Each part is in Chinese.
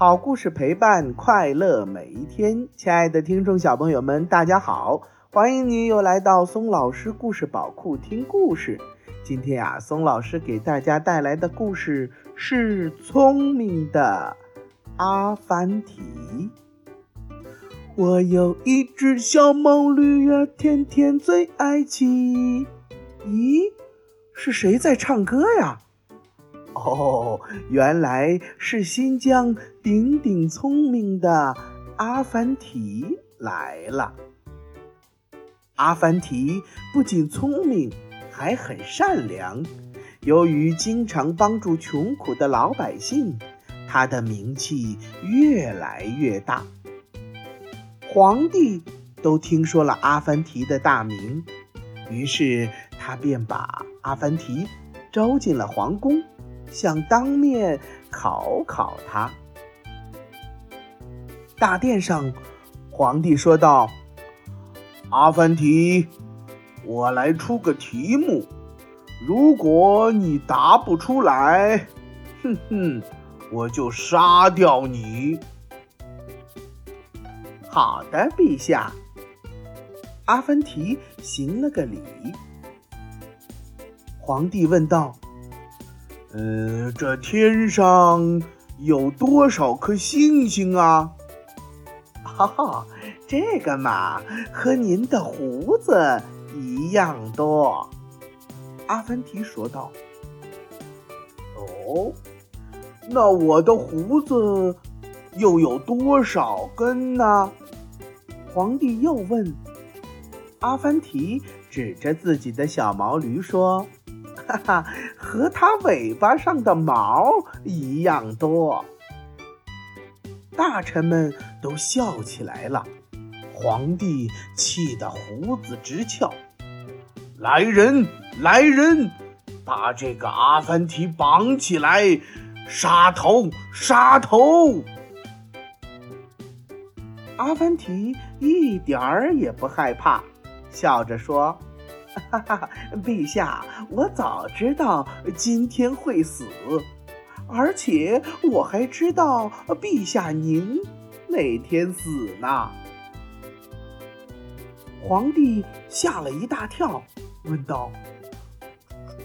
好故事陪伴快乐每一天。亲爱的听众小朋友们，大家好，欢迎你又来到松老师故事宝库听故事。今天呀，松老师给大家带来的故事是《聪明的阿凡提》。我有一只小毛驴呀，天天最爱骑。咦，是谁在唱歌呀？哦，原来是新疆顶顶聪明的阿凡提来了。阿凡提不仅聪明，还很善良。由于经常帮助穷苦的老百姓，他的名气越来越大。皇帝都听说了阿凡提的大名，于是他便把阿凡提招进了皇宫，想当面考考他。大殿上，皇帝说道：“阿凡提，我来出个题目，如果你答不出来，哼哼，我就杀掉你。”好的，陛下。阿凡提行了个礼。皇帝问道：“呃，这天上有多少颗星星啊？”哈哈，这个嘛，和您的胡子一样多。阿凡提说道：“哦，那我的胡子又有多少根呢？”皇帝又问：“阿凡提指着自己的小毛驴说：‘哈哈，和它尾巴上的毛一样多。’”大臣们都笑起来了，皇帝气得胡子直翘。来人，来人，把这个阿凡提绑起来，杀头，杀头！阿凡提一点儿也不害怕，笑着说：“哈哈，陛下，我早知道今天会死，而且我还知道陛下您哪天死呢。”皇帝吓了一大跳，问道：“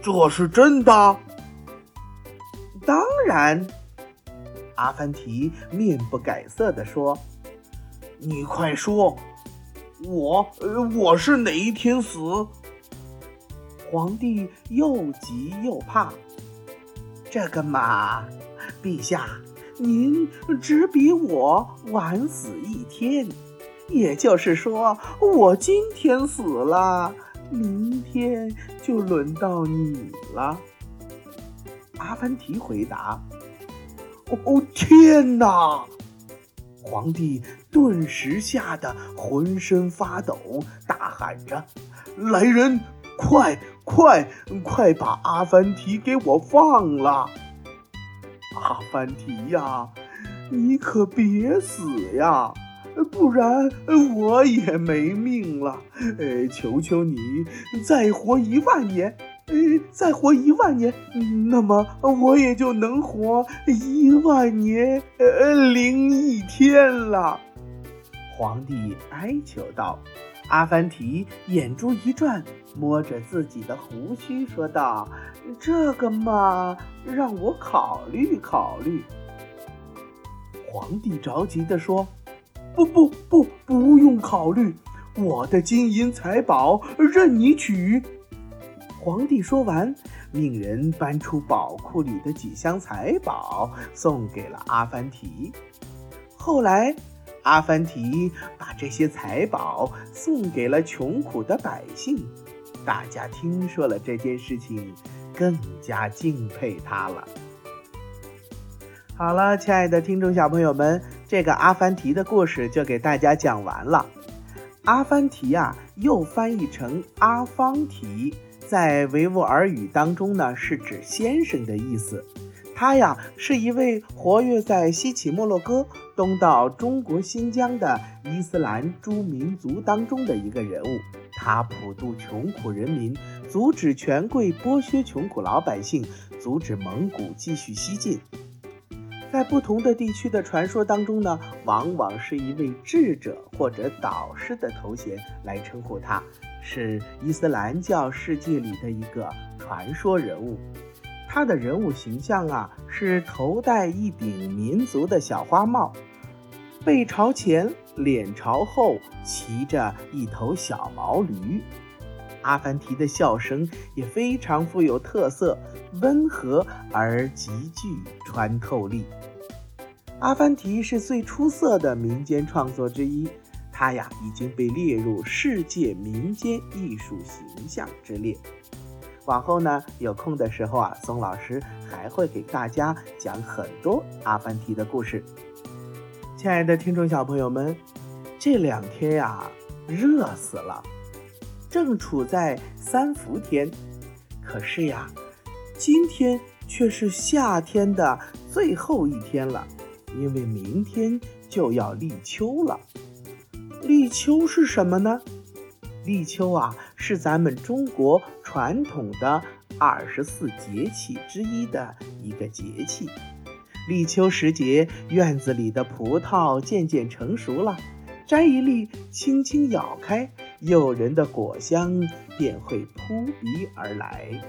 这是真的？”“当然。”阿凡提面不改色地说。你快说，我我是哪一天死？皇帝又急又怕。这个嘛，陛下，您只比我晚死一天，也就是说，我今天死了，明天就轮到你了。阿凡提回答：“哦哦，天哪！”皇帝顿时吓得浑身发抖，大喊着：“来人，快快快把阿凡提给我放了！阿凡提呀，你可别死呀，不然我也没命了。呃，求求你，再活一万年。”呃，再活一万年，那么我也就能活一万年呃零一天了。皇帝哀求道。阿凡提眼珠一转，摸着自己的胡须说道：“这个嘛，让我考虑考虑。”皇帝着急地说：“不不不，不用考虑，我的金银财宝任你取。”皇帝说完，命人搬出宝库里的几箱财宝，送给了阿凡提。后来，阿凡提把这些财宝送给了穷苦的百姓。大家听说了这件事情，更加敬佩他了。好了，亲爱的听众小朋友们，这个阿凡提的故事就给大家讲完了。阿凡提呀，又翻译成阿方提。在维吾尔语当中呢，是指先生的意思。他呀是一位活跃在西起摩洛哥东到中国新疆的伊斯兰诸民族当中的一个人物。他普渡穷苦人民，阻止权贵剥削穷苦老百姓，阻止蒙古继续西进。在不同的地区的传说当中呢，往往是一位智者或者导师的头衔来称呼他，是伊斯兰教世界里的一个传说人物。他的人物形象啊，是头戴一顶民族的小花帽，背朝前，脸朝后，骑着一头小毛驴。阿凡提的笑声也非常富有特色，温和而极具穿透力。阿凡提是最出色的民间创作之一，他呀已经被列入世界民间艺术形象之列。往后呢，有空的时候啊，宋老师还会给大家讲很多阿凡提的故事。亲爱的听众小朋友们，这两天呀，热死了。正处在三伏天，可是呀，今天却是夏天的最后一天了，因为明天就要立秋了。立秋是什么呢？立秋啊，是咱们中国传统的二十四节气之一的一个节气。立秋时节，院子里的葡萄渐渐成熟了，摘一粒，轻轻咬开。诱人的果香便会扑鼻而来。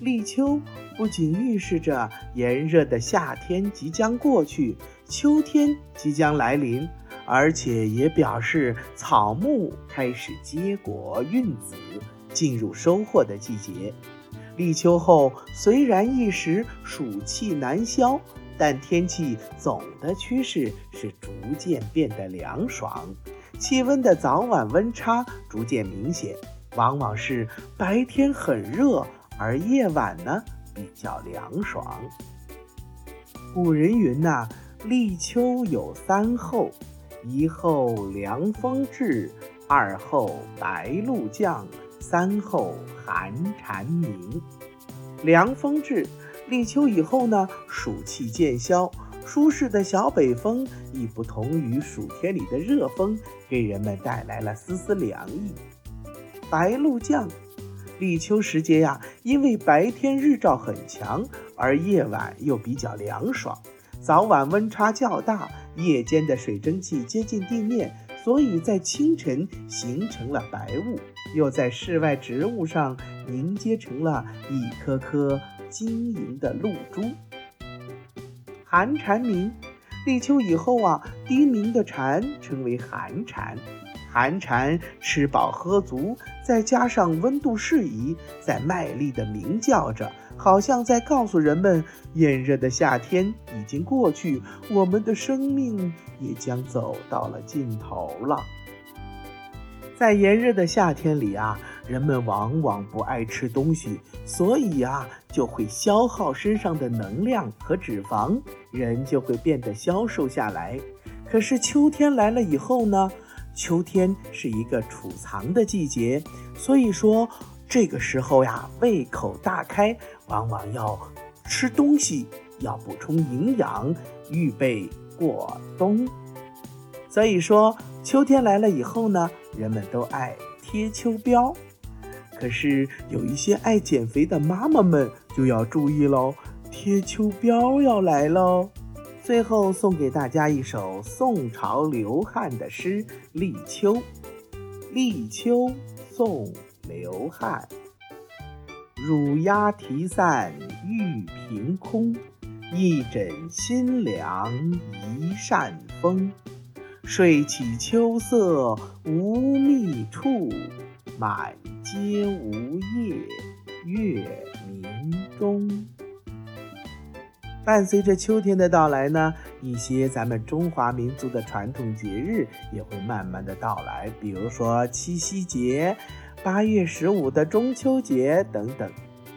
立秋不仅预示着炎热的夏天即将过去，秋天即将来临，而且也表示草木开始结果孕子，进入收获的季节。立秋后，虽然一时暑气难消，但天气总的趋势是逐渐变得凉爽。气温的早晚温差逐渐明显，往往是白天很热，而夜晚呢比较凉爽。古人云呐：“立秋有三候，一候凉风至，二候白露降，三候寒蝉鸣。”凉风至，立秋以后呢，暑气渐消。舒适的小北风亦不同于暑天里的热风，给人们带来了丝丝凉意。白露降，立秋时节呀，因为白天日照很强，而夜晚又比较凉爽，早晚温差较大，夜间的水蒸气接近地面，所以在清晨形成了白雾，又在室外植物上凝结成了一颗颗晶莹的露珠。寒蝉鸣，立秋以后啊，低鸣的蝉称为寒蝉。寒蝉吃饱喝足，再加上温度适宜，在卖力地鸣叫着，好像在告诉人们：炎热的夏天已经过去，我们的生命也将走到了尽头了。在炎热的夏天里啊，人们往往不爱吃东西，所以啊，就会消耗身上的能量和脂肪，人就会变得消瘦下来。可是秋天来了以后呢？秋天是一个储藏的季节，所以说这个时候呀，胃口大开，往往要吃东西，要补充营养，预备过冬。所以说，秋天来了以后呢，人们都爱贴秋膘。可是有一些爱减肥的妈妈们就要注意喽，贴秋膘要来喽。最后送给大家一首宋朝刘汉的诗《立秋》：立秋送刘汉，乳鸦啼散玉屏空，一枕新凉一扇风。睡起秋色无觅处，满街无叶月明中。伴随着秋天的到来呢，一些咱们中华民族的传统节日也会慢慢的到来，比如说七夕节、八月十五的中秋节等等。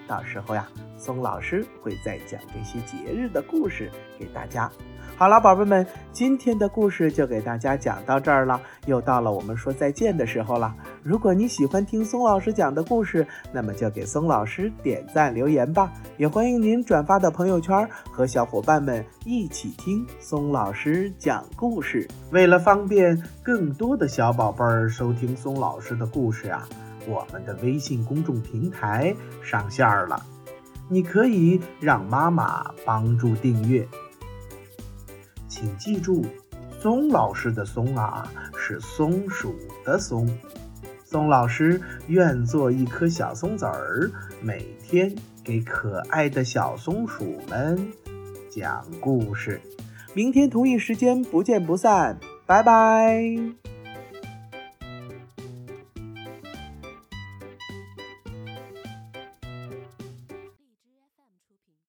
到时候呀，松老师会再讲这些节日的故事给大家。好了，宝贝们，今天的故事就给大家讲到这儿了，又到了我们说再见的时候了。如果你喜欢听松老师讲的故事，那么就给松老师点赞留言吧，也欢迎您转发到朋友圈，和小伙伴们一起听松老师讲故事。为了方便更多的小宝贝儿收听松老师的故事啊，我们的微信公众平台上线了。你可以让妈妈帮助订阅。请记住，松老师的“松”啊，是松鼠的“松”。松老师愿做一颗小松子儿，每天给可爱的小松鼠们讲故事。明天同一时间不见不散，拜拜。